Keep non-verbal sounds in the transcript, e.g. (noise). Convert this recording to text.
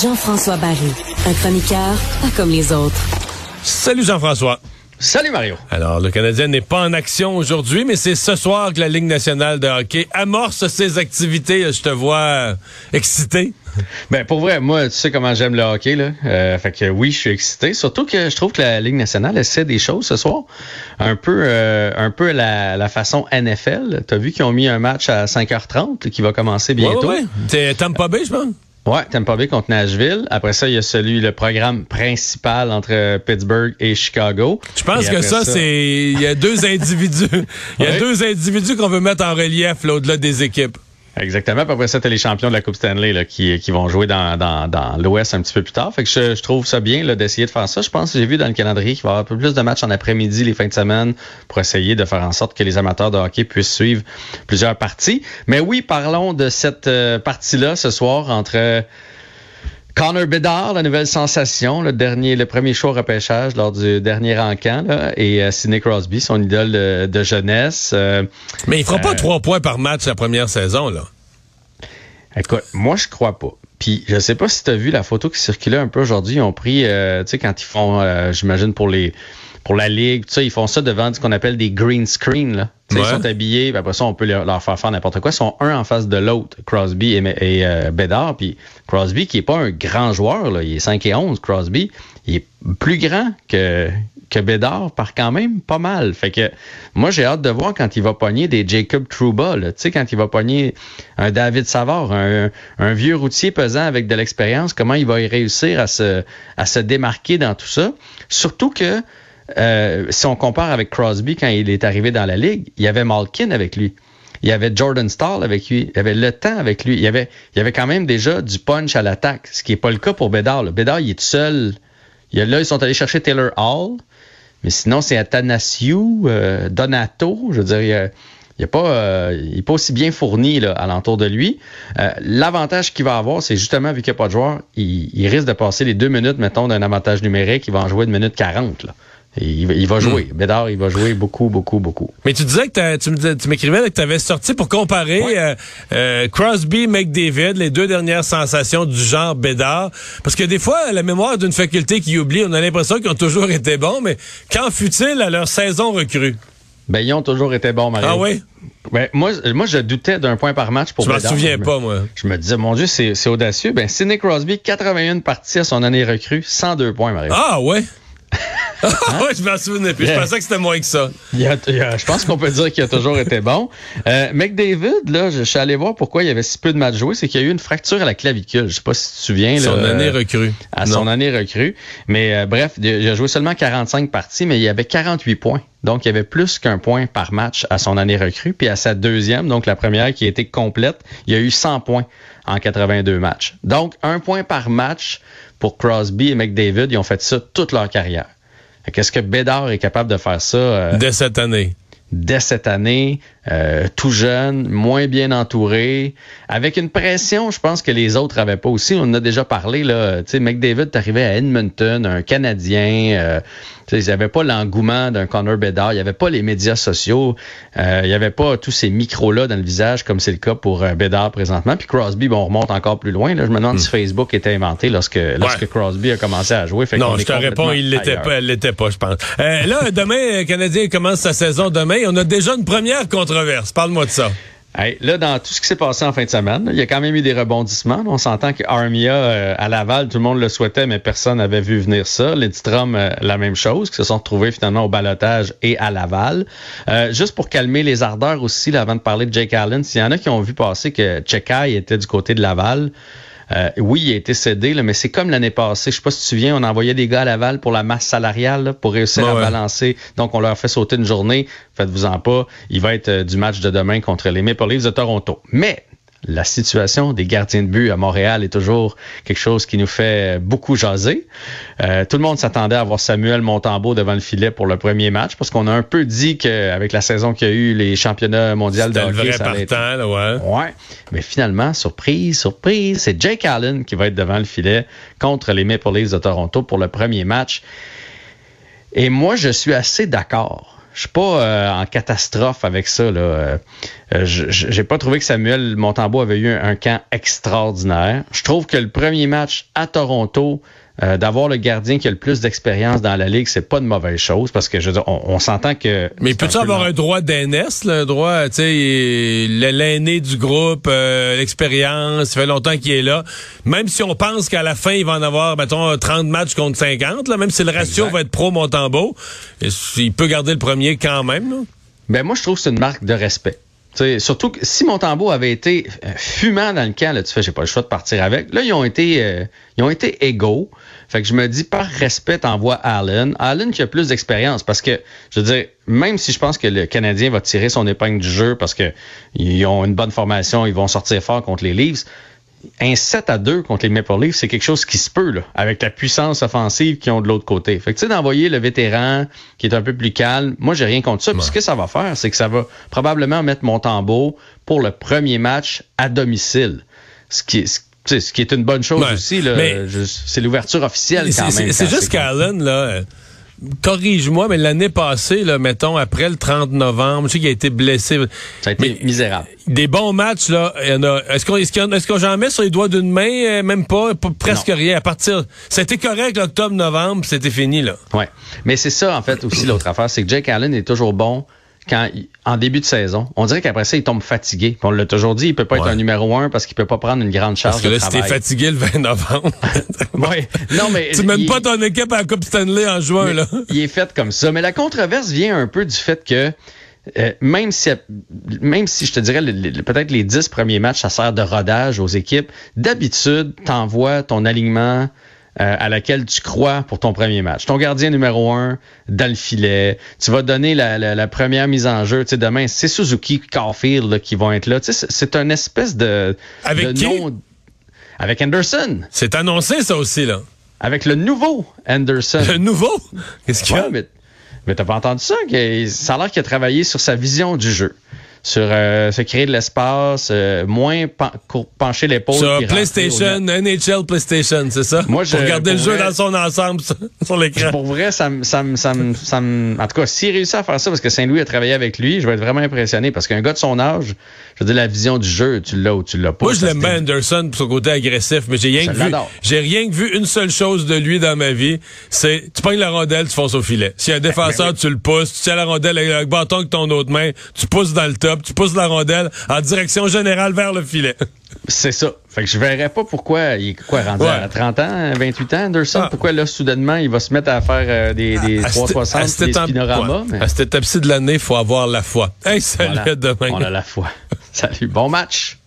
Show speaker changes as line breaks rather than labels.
Jean-François Barry, un chroniqueur pas comme les autres.
Salut Jean-François.
Salut Mario.
Alors, le Canadien n'est pas en action aujourd'hui, mais c'est ce soir que la Ligue nationale de hockey amorce ses activités. Je te vois euh, excité. (laughs)
Ben pour vrai, moi, tu sais comment j'aime le hockey là. Euh, fait que oui, je suis excité. Surtout que je trouve que la Ligue nationale essaie des choses ce soir, un peu, euh, un peu la, la façon NFL. T'as vu qu'ils ont mis un match à 5h30 qui va commencer bientôt.
Ouais, ouais. C'est Tampa Bay, je pense?
Ouais, Tampa Bay contre Nashville. Après ça, il y a celui, le programme principal entre Pittsburgh et Chicago.
Je pense que ça, c'est. Il y a deux (laughs) individus. Il y a
Ouais.
deux individus qu'on veut mettre en relief là, au-delà des équipes.
Exactement. Puis après ça, t'as les champions de la Coupe Stanley là, qui, qui vont jouer dans, dans, dans l'Ouest un petit peu plus tard. Fait que je, je trouve ça bien d'essayer de faire ça. Je pense que j'ai vu dans le calendrier qu'il va y avoir un peu plus de matchs en après-midi, les fins de semaine, pour essayer de faire en sorte que les amateurs de hockey puissent suivre plusieurs parties. Mais oui, parlons de cette euh, partie-là ce soir entre Connor Bedard, la nouvelle sensation, le dernier, le premier choix au repêchage lors du dernier encamp, là, et euh, Sidney Crosby, son idole de, de jeunesse. Euh,
Mais il fera pas
Euh,
trois points par match la première saison, là.
Écoute, moi je crois pas. Puis je sais pas si tu as vu la photo qui circulait un peu aujourd'hui. Ils ont pris, euh, tu sais, quand ils font, euh, j'imagine pour les pour la ligue, tu sais, ils font ça devant ce qu'on appelle des green screens. Là.
Ouais.
Ils sont habillés, puis après ça, on peut leur, leur faire faire n'importe quoi. Ils sont un en face de l'autre, Crosby et, et euh, Bedard. Puis Crosby, qui est pas un grand joueur, là, il est 5 et 11, Crosby, il est plus grand que que Bédard par quand même pas mal. Fait que moi j'ai hâte de voir quand il va pogner des Jacob Trouba, là. tu sais quand il va pogner un David Savard, un, un vieux routier pesant avec de l'expérience, comment il va y réussir à se à se démarquer dans tout ça. Surtout que euh, si on compare avec Crosby quand il est arrivé dans la ligue, il y avait Malkin avec lui. Il y avait Jordan Stahl avec lui. Il y avait le temps avec lui. Il y avait, il y avait quand même déjà du punch à l'attaque, ce qui n'est pas le cas pour Bédard. là. Il est seul. Il là, ils sont allés chercher Taylor Hall. Mais sinon, c'est Athanasiou, euh, Donato. Je veux dire, il a- il n'est pas, euh, pas aussi bien fourni là, alentour de lui. Euh, L'avantage qu'il va avoir, c'est justement, vu qu'il n'y a pas de joueur, il, risque de passer les deux minutes, mettons, d'un avantage numérique. Il va en jouer une minute 40. Là. Il, va- il va jouer. Bédard, il va jouer beaucoup, beaucoup, beaucoup.
Mais tu disais que tu me disais- tu m'écrivais que tu avais sorti pour comparer
Ouais.
euh, euh, Crosby, McDavid, les deux dernières sensations du genre Bédard. Parce que des fois, la mémoire d'une faculté qui oublie, on a l'impression qu'ils ont toujours été bons, mais qu'en fut-il à leur saison recrue?
Ben, ils ont toujours été bons, Mario.
Ah oui?
Ben, moi, moi, je doutais d'un point par match pour
Je m'en souviens pas, moi.
Je me disais, mon Dieu, c'est c'est audacieux. Ben, Sidney Crosby, 81 parties à son année recrue, 102 points, Mario.
Ah ouais? (laughs) Ah (laughs) ouais, je m'en souvenais plus. Je pensais que c'était moins que ça.
Il y a- il y a- je pense qu'on peut dire qu'il a toujours été bon. Euh, McDavid, là, je, je suis allé voir pourquoi il y avait si peu de matchs joués. C'est qu'il y a eu une fracture à la clavicule. Je sais pas si tu te souviens.
Son
là,
année
euh,
recrue.
À
Non.
son année recrue. Mais euh, bref, il a il a joué seulement 45 parties, mais il y avait 48 points. Donc, il y avait plus qu'un point par match à son année recrue. Puis à sa deuxième, donc la première qui a été complète, il y a eu 100 points en 82 matchs. Donc, un point par match pour Crosby et McDavid. Ils ont fait ça toute leur carrière. Qu'est-ce que Bédard est capable de faire ça? euh,
cette année?
Dès cette année, euh, tout jeune, moins bien entouré, avec une pression, je pense que les autres avaient pas aussi. On en a déjà parlé là. Tu sais, McDavid arrivé à Edmonton, un Canadien. Euh, tu sais, il n'y avait pas l'engouement d'un Connor Bedard, il n'y avait pas les médias sociaux, euh, il n'y avait pas tous ces micros-là dans le visage comme c'est le cas pour euh, Bedard présentement. Puis Crosby, bon, on remonte encore plus loin. Là. Je me demande si Facebook était inventé lorsque, lorsque Crosby a commencé à jouer. Fait
Non, je
est
te réponds, il l'était pas, elle l'était pas, je pense. Euh, là, demain, le Canadien commence sa saison demain. On a déjà une première controverse. Parle-moi de ça.
Là, dans tout ce qui s'est passé en fin de semaine, il y a quand même eu des rebondissements. On s'entend que Armia euh, à Laval, tout le monde le souhaitait, mais personne n'avait vu venir ça. Lindstrom, euh, la même chose, qui se sont retrouvés finalement au balotage et à Laval. Euh, juste pour calmer les ardeurs aussi, avant de parler de Jake Allen, s'il y en a qui ont vu passer que Chekai était du côté de Laval, euh, oui, il a été cédé, là, mais c'est comme l'année passée. Je sais pas si tu te souviens, on envoyait des gars à Laval pour la masse salariale, là, pour réussir à
ouais.
balancer. Donc, on leur fait sauter une journée. Faites-vous-en pas. Il va être euh, du match de demain contre les Maple Leafs de Toronto. Mais la situation des gardiens de but à Montréal est toujours quelque chose qui nous fait beaucoup jaser. Euh, tout le monde s'attendait à voir Samuel Montembeau devant le filet pour le premier match parce qu'on a un peu dit qu'avec la saison qu'il y a eu, les championnats mondiaux de hockey,
vrai
ça allait être
partant, là, ouais.
Ouais. Mais finalement, surprise, surprise, c'est Jake Allen qui va être devant le filet contre les Maple Leafs de Toronto pour le premier match. Et moi, je suis assez d'accord. Je suis pas euh, en catastrophe avec ça. Là. Euh, j'ai pas trouvé que Samuel Montembeau avait eu un camp extraordinaire. Je trouve que le premier match à Toronto, euh, d'avoir le gardien qui a le plus d'expérience dans la ligue, c'est pas une mauvaise chose parce que je veux dire, on, s'entend que.
Mais peut-tu avoir un droit d'aînesse, le droit, tu sais, l'aîné du groupe, euh, l'expérience, ça fait longtemps qu'il est là. Même si on pense qu'à la fin, il va en avoir, mettons, 30 matchs contre 50, là, même si le ratio va être pro Montembeau, il peut garder le premier quand même. Là.
Ben moi, je trouve que c'est une marque de respect. Surtout que si Montembeau avait été euh, fumant dans le camp, là, tu fais, j'ai pas le choix de partir avec. Là, ils ont été, ils ont été égaux. Fait que je me dis, par respect, t'envoies Allen. Allen qui a plus d'expérience parce que, je veux dire, même si je pense que le Canadien va tirer son épingle du jeu parce qu'ils ont une bonne formation, ils vont sortir fort contre les Leafs, un 7 à 2 contre les Maple Leafs, c'est quelque chose qui se peut, là, avec la puissance offensive qu'ils ont de l'autre côté. Fait que, tu sais, d'envoyer le vétéran qui est un peu plus calme, moi, j'ai rien contre ça. Puis ce que ça va faire, c'est que ça va probablement mettre mon tambour pour le premier match à domicile. Ce qui, est ce qui est une bonne chose aussi. C'est l'ouverture officielle quand même.
C'est juste qu'Allen, là, euh, corrige-moi, mais l'année passée, là, mettons, après le 30 novembre, je sais qu'il a été blessé.
Ça a été misérable.
Des bons matchs, là, Est-ce qu'on est qu'on j'en mets sur les doigts d'une main? Euh, même pas, presque rien. À partir. C'était correct l'octobre-novembre, c'était fini, là.
Ouais. Mais c'est ça, en fait, aussi, l'autre affaire, c'est que Jake Allen est toujours bon quand en début de saison, on dirait qu'après ça, il tombe fatigué. on l'a toujours dit, il peut pas être un numéro un parce qu'il peut pas prendre une grande charge. Parce que là,
si t'es fatigué le 20 novembre. (laughs)
oui. Non, mais.
tu mènes pas ton équipe à la Coupe Stanley en juin, là.
Il est fait comme ça. Mais la controverse vient un peu du fait que euh, même si même si je te dirais peut-être les dix premiers matchs, ça sert de rodage aux équipes, d'habitude, t'envoies ton alignement euh, à laquelle tu crois pour ton premier match. Ton gardien numéro un dans le filet. Tu vas donner la, première mise en jeu. Tu sais, demain, c'est Suzuki, Caulfield qui vont être là. Tu sais, c'est un espèce de,
Avec qui?
Avec Anderson.
C'est annoncé ça aussi là.
Avec le nouveau Anderson.
Le nouveau? Qu'est-ce qu'il y a?
mais, mais t'as pas entendu ça? Ça a l'air qu'il a travaillé sur sa vision du jeu sur euh, se créer de l'espace, euh, moins pencher l'épaule.
Sur PlayStation, NHL PlayStation, c'est ça? Moi, je, pour regarder le jeu dans son ensemble sur, l'écran.
Pour vrai, ça me, ça ça ça en tout cas, s'il réussit à faire ça, parce que Saint-Louis a travaillé avec lui, je vais être vraiment impressionné, parce qu'un gars de son âge, je veux dire, la vision du jeu, tu l'as ou tu l'as pas.
Moi, je l'aime bien Anderson pour son côté agressif, mais j'ai rien vu, j'ai rien que vu une seule chose de lui dans ma vie, c'est, tu pognes la rondelle, tu fonces au filet. Si un défenseur, ben tu le pousses, tu tiens la rondelle avec le bâton avec ton autre main, tu pousses dans le top, tu pousses la rondelle en direction générale vers le filet.
C'est ça. Fait que je verrais pas pourquoi il est quoi rendu à 30 ans, 28 ans, Anderson? Ah. Pourquoi là, soudainement, il va se mettre à faire euh, des, des 360 des spinoramas.
À cette étape-ci de l'année, il faut avoir la foi. Hey, salut, demain.
On a la foi. (laughs) salut, bon match.